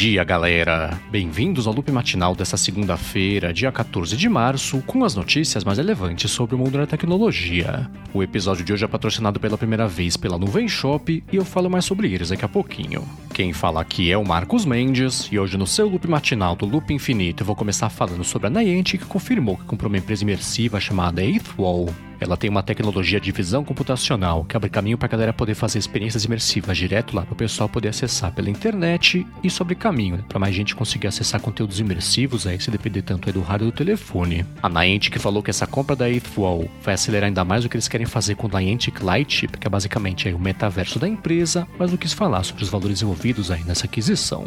dia, galera! Bem-vindos ao loop matinal desta segunda-feira, dia 14 de março, com as notícias mais relevantes sobre o mundo da tecnologia. O episódio de hoje é patrocinado pela primeira vez pela Nuvem Shop e eu falo mais sobre eles daqui a pouquinho. Quem fala aqui é o Marcos Mendes e hoje no seu loop matinal do Loop Infinito eu vou começar falando sobre a Niantic que confirmou que comprou uma empresa imersiva chamada Eighth Wall. Ela tem uma tecnologia de visão computacional que abre caminho para a galera poder fazer experiências imersivas direto lá para o pessoal poder acessar pela internet e sobre caminho, né, para mais gente conseguir acessar conteúdos imersivos aí, se depender tanto aí do hardware do telefone. A Niantic falou que essa compra da Wall vai acelerar ainda mais o que eles querem fazer com o Niantic Lightship, que é basicamente aí o metaverso da empresa, mas não quis falar sobre os valores envolvidos aí nessa aquisição.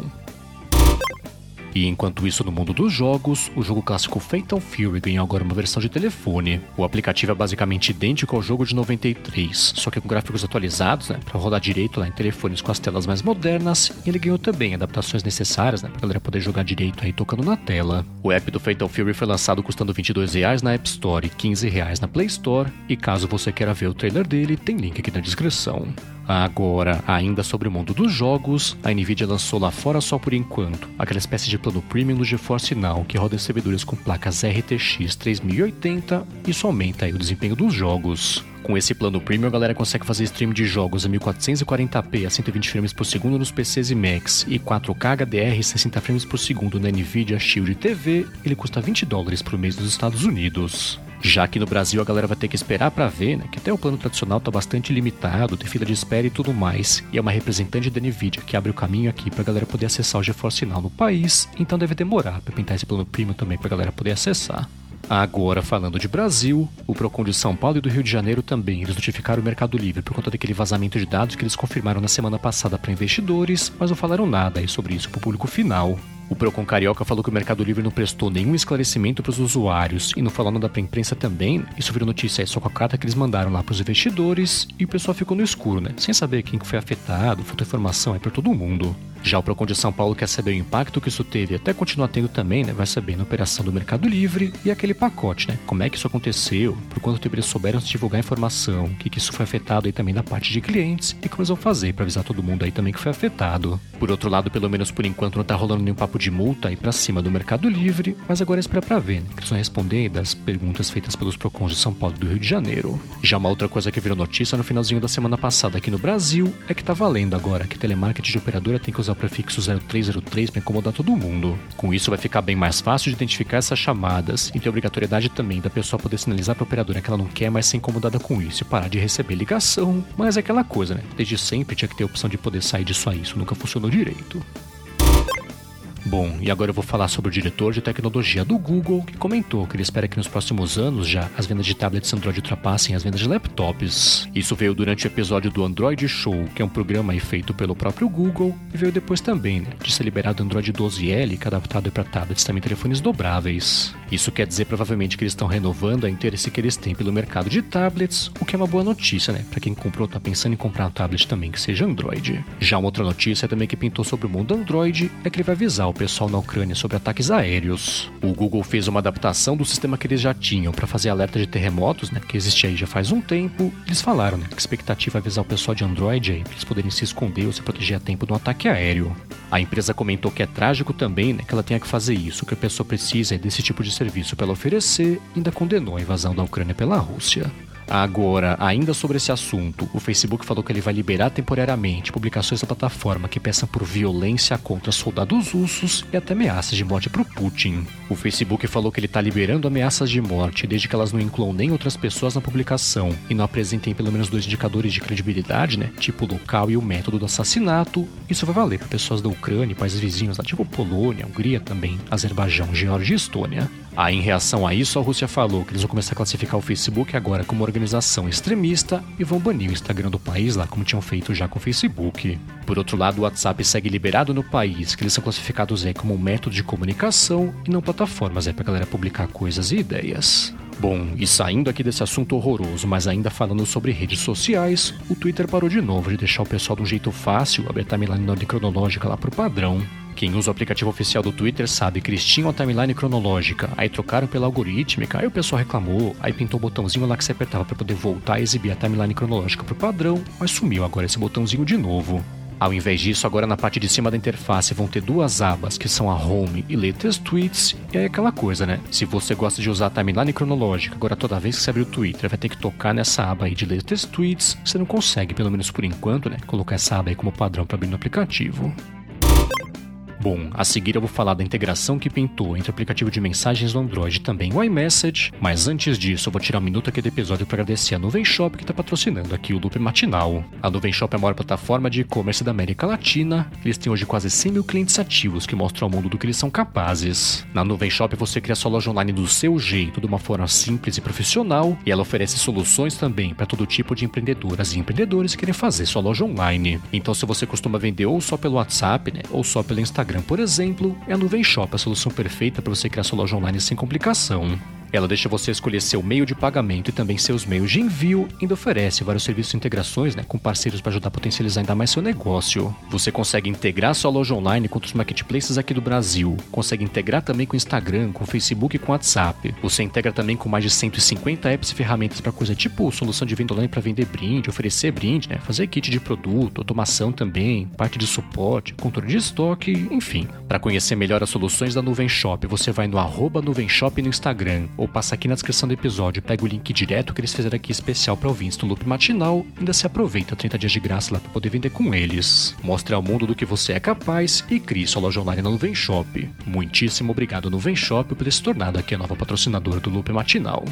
E enquanto isso, no mundo dos jogos, o jogo clássico Fatal Fury ganhou agora uma versão de telefone. O aplicativo é basicamente idêntico ao jogo de 93, só que com gráficos atualizados, né, para rodar direito lá em telefones com as telas mais modernas, e ele ganhou também adaptações necessárias, né, pra galera poder jogar direito aí tocando na tela. O app do Fatal Fury foi lançado custando 22 reais na App Store e 15 reais na Play Store, e caso você queira ver o trailer dele, tem link aqui na descrição. Agora, ainda sobre o mundo dos jogos, a Nvidia lançou lá fora só por enquanto aquela espécie de plano premium do GeForce Now que roda em servidores com placas RTX 3080 e isso aumenta o desempenho dos jogos. Com esse plano premium, a galera consegue fazer stream de jogos a 1440p a 120 frames por segundo nos PCs e Macs e 4K HDR 60 frames por segundo na Nvidia Shield TV. Ele custa 20 dólares por mês nos Estados Unidos. Já que no Brasil a galera vai ter que esperar para ver, né? Que até o plano tradicional tá bastante limitado, tem fila de espera e tudo mais. E é uma representante da Nvidia que abre o caminho aqui pra galera poder acessar o GeForce Now no país, então deve demorar para pintar esse plano premium também pra galera poder acessar. Agora, falando de Brasil, o Procon de São Paulo e do Rio de Janeiro também, eles notificaram o Mercado Livre por conta daquele vazamento de dados que eles confirmaram na semana passada para investidores, mas não falaram nada aí sobre isso para o público final. O Procon Carioca falou que o Mercado Livre não prestou nenhum esclarecimento para os usuários e não falou nada para a imprensa também. Isso virou notícia só com a carta que eles mandaram lá para os investidores e o pessoal ficou no escuro, né? Sem saber quem foi afetado, faltou informação aí para todo mundo. Já o Procon de São Paulo quer saber o impacto que isso teve, até continuar tendo também, né? Vai saber na operação do Mercado Livre e aquele pacote, né? Como é que isso aconteceu, por quanto tempo eles souberam divulgar a informação, o que, que isso foi afetado aí também da parte de clientes e como eles vão fazer para avisar todo mundo aí também que foi afetado. Por outro lado, pelo menos por enquanto não tá rolando nenhum papo de multa aí para cima do Mercado Livre, mas agora espera pra ver, né? Que eles vão responder das perguntas feitas pelos Procons de São Paulo e do Rio de Janeiro. Já uma outra coisa que virou notícia no finalzinho da semana passada aqui no Brasil é que tá valendo agora que telemarketing de operadora tem que usar o prefixo 0303 para incomodar todo mundo. Com isso vai ficar bem mais fácil de identificar essas chamadas e ter obrigatoriedade também da pessoa poder sinalizar para a operadora que ela não quer mais ser incomodada com isso e parar de receber ligação. Mas é aquela coisa, né? Desde sempre tinha que ter a opção de poder sair disso aí, isso nunca funcionou direito. Bom, e agora eu vou falar sobre o diretor de tecnologia do Google, que comentou que ele espera que nos próximos anos já as vendas de tablets Android ultrapassem as vendas de laptops. Isso veio durante o episódio do Android Show, que é um programa feito pelo próprio Google, e veio depois também, né, de ser liberado o Android 12L, que é adaptado para tablets também telefones dobráveis. Isso quer dizer provavelmente que eles estão renovando a interesse que eles têm pelo mercado de tablets, o que é uma boa notícia, né, para quem comprou tá pensando em comprar um tablet também que seja Android. Já uma outra notícia também que pintou sobre o mundo Android é que ele vai avisar o pessoal na Ucrânia sobre ataques aéreos. O Google fez uma adaptação do sistema que eles já tinham para fazer alerta de terremotos, né, que existia aí já faz um tempo. Eles falaram, né, que a expectativa é avisar o pessoal de Android aí, para eles poderem se esconder ou se proteger a tempo de um ataque aéreo. A empresa comentou que é trágico também, né, que ela tenha que fazer isso, que a pessoa precisa desse tipo de serviço para oferecer, e ainda condenou a invasão da Ucrânia pela Rússia. Agora, ainda sobre esse assunto, o Facebook falou que ele vai liberar temporariamente publicações da plataforma que peçam por violência contra soldados russos e até ameaças de morte para o Putin. O Facebook falou que ele está liberando ameaças de morte desde que elas não incluam nem outras pessoas na publicação e não apresentem pelo menos dois indicadores de credibilidade, né? Tipo o local e o método do assassinato. Isso vai valer para pessoas da Ucrânia e países vizinhos, lá, tipo Polônia, Hungria também, Azerbaijão, Geórgia e Estônia. Aí, em reação a isso, a Rússia falou que eles vão começar a classificar o Facebook agora como organização extremista e vão banir o Instagram do país lá, como tinham feito já com o Facebook. Por outro lado, o WhatsApp segue liberado no país, que eles são classificados aí como um método de comunicação e não plataformas aí pra galera publicar coisas e ideias. Bom, e saindo aqui desse assunto horroroso, mas ainda falando sobre redes sociais, o Twitter parou de novo de deixar o pessoal de um jeito fácil abrir a timeline na ordem cronológica lá pro padrão. Quem usa o aplicativo oficial do Twitter sabe que eles tinham a timeline cronológica, aí trocaram pela algorítmica, aí o pessoal reclamou, aí pintou o botãozinho lá que você apertava para poder voltar a exibir a timeline cronológica pro padrão, mas sumiu agora esse botãozinho de novo. Ao invés disso, agora na parte de cima da interface vão ter duas abas, que são a Home e Latest Tweets. E é aquela coisa, né? Se você gosta de usar a timeline cronológica, agora toda vez que você abrir o Twitter vai ter que tocar nessa aba aí de Latest Tweets, você não consegue, pelo menos por enquanto, né? Colocar essa aba aí como padrão para abrir no aplicativo. Bom, a seguir eu vou falar da integração que pintou entre o aplicativo de mensagens do Android e também o iMessage, mas antes disso eu vou tirar um minuto aqui do episódio para agradecer a Nuvem Shop que está patrocinando aqui o Loop Matinal. A Nuvem Shop é a maior plataforma de e-commerce da América Latina, eles têm hoje quase 100 mil clientes ativos que mostram ao mundo do que eles são capazes. Na Nuvem Shop você cria sua loja online do seu jeito, de uma forma simples e profissional, e ela oferece soluções também para todo tipo de empreendedoras e empreendedores que querem fazer sua loja online. Então se você costuma vender ou só pelo WhatsApp, né, ou só pelo Instagram, Instagram, por exemplo, é a Nuvem Shop a solução perfeita para você criar sua loja online sem complicação. Ela deixa você escolher seu meio de pagamento e também seus meios de envio, e ainda oferece vários serviços de integrações né, com parceiros para ajudar a potencializar ainda mais seu negócio. Você consegue integrar sua loja online com os marketplaces aqui do Brasil, consegue integrar também com Instagram, com Facebook e com WhatsApp. Você integra também com mais de 150 apps e ferramentas para coisa tipo solução de venda online para vender brinde, oferecer brinde, né, fazer kit de produto, automação também, parte de suporte, controle de estoque, enfim. Para conhecer melhor as soluções da Nuvem Shop, você vai no arroba Nuvem Shop no Instagram ou passa aqui na descrição do episódio, pega o link direto que eles fizeram aqui especial para ouvintes do Loop Matinal, ainda se aproveita 30 dias de graça lá para poder vender com eles. Mostre ao mundo do que você é capaz e crie sua loja online na Nuvem Shop. Muitíssimo obrigado Nuvem Shop por ter se tornado aqui a nova patrocinadora do Loop Matinal.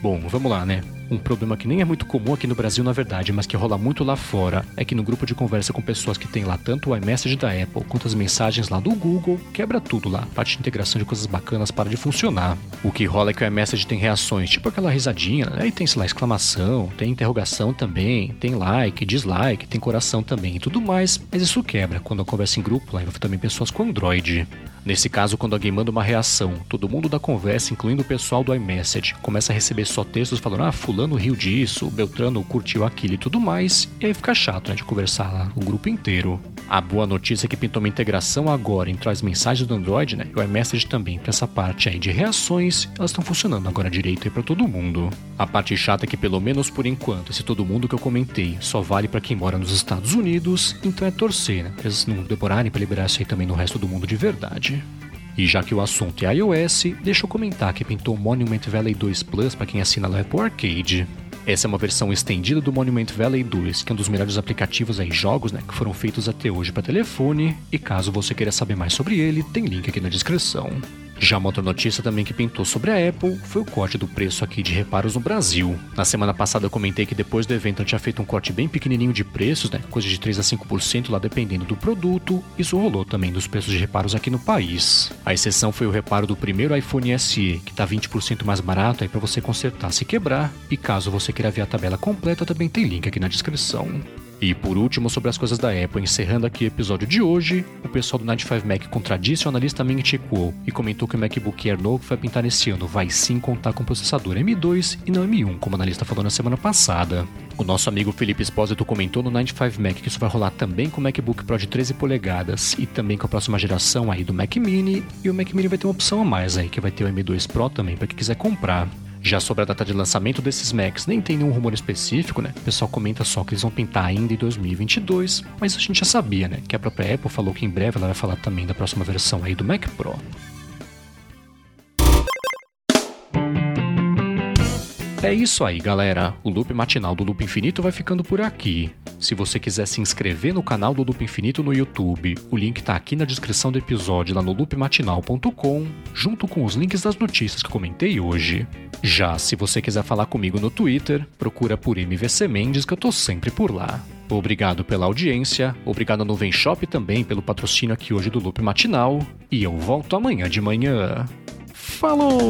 Bom, vamos lá, né? Um problema que nem é muito comum aqui no Brasil, na verdade, mas que rola muito lá fora, é que no grupo de conversa com pessoas que tem lá tanto o iMessage da Apple quanto as mensagens lá do Google, quebra tudo lá. A parte de integração de coisas bacanas para de funcionar. O que rola é que o iMessage tem reações, tipo aquela risadinha, né? E tem, sei lá, exclamação, tem interrogação também, tem like, dislike, tem coração também e tudo mais, mas isso quebra quando a conversa em grupo lá envolve também pessoas com Android. Nesse caso, quando alguém manda uma reação, todo mundo da conversa, incluindo o pessoal do iMessage, começa a receber só textos falando: ah, Fulano riu disso, Beltrano curtiu aquilo e tudo mais, e aí fica chato né, de conversar lá o grupo inteiro. A boa notícia é que pintou uma integração agora entre as mensagens do Android né, e o iMessage também, para essa parte aí de reações, elas estão funcionando agora direito para todo mundo. A parte chata é que, pelo menos por enquanto, esse todo mundo que eu comentei só vale para quem mora nos Estados Unidos, então é torcer, né? Eles não demorarem para liberar isso aí também no resto do mundo de verdade. E já que o assunto é iOS, deixa eu comentar que pintou Monument Valley 2 Plus para quem assina lá Apple Arcade. Essa é uma versão estendida do Monument Valley 2, que é um dos melhores aplicativos aí, jogos né, que foram feitos até hoje para telefone, e caso você queira saber mais sobre ele, tem link aqui na descrição. Já uma outra notícia também que pintou sobre a Apple foi o corte do preço aqui de reparos no Brasil. Na semana passada eu comentei que depois do evento eu tinha feito um corte bem pequenininho de preços, né, coisa de 3 a 5% lá dependendo do produto. Isso rolou também dos preços de reparos aqui no país. A exceção foi o reparo do primeiro iPhone SE, que está 20% mais barato aí para você consertar se quebrar. E caso você queira ver a tabela completa, também tem link aqui na descrição. E por último, sobre as coisas da Apple, encerrando aqui o episódio de hoje, o pessoal do 95 Mac contradisse o analista Ming Chi Kuo e comentou que o MacBook Air novo que vai pintar nesse ano vai sim contar com processador M2 e não M1, como o analista falou na semana passada. O nosso amigo Felipe Espósito comentou no 95 Mac que isso vai rolar também com o MacBook Pro de 13 polegadas e também com a próxima geração aí do Mac Mini, e o Mac Mini vai ter uma opção a mais aí, que vai ter o M2 Pro também para quem quiser comprar. Já sobre a data de lançamento desses Macs, nem tem nenhum rumor específico, né? O pessoal comenta só que eles vão pintar ainda em 2022, mas a gente já sabia, né? Que a própria Apple falou que em breve ela vai falar também da próxima versão aí do Mac Pro. É isso aí, galera. O loop matinal do Loop Infinito vai ficando por aqui. Se você quiser se inscrever no canal do Loop Infinito no YouTube, o link tá aqui na descrição do episódio lá no loopmatinal.com, junto com os links das notícias que comentei hoje. Já se você quiser falar comigo no Twitter, procura por MVC Mendes que eu tô sempre por lá. Obrigado pela audiência, obrigado ao Nuvem Shop também pelo patrocínio aqui hoje do Loop Matinal, e eu volto amanhã de manhã. Falou!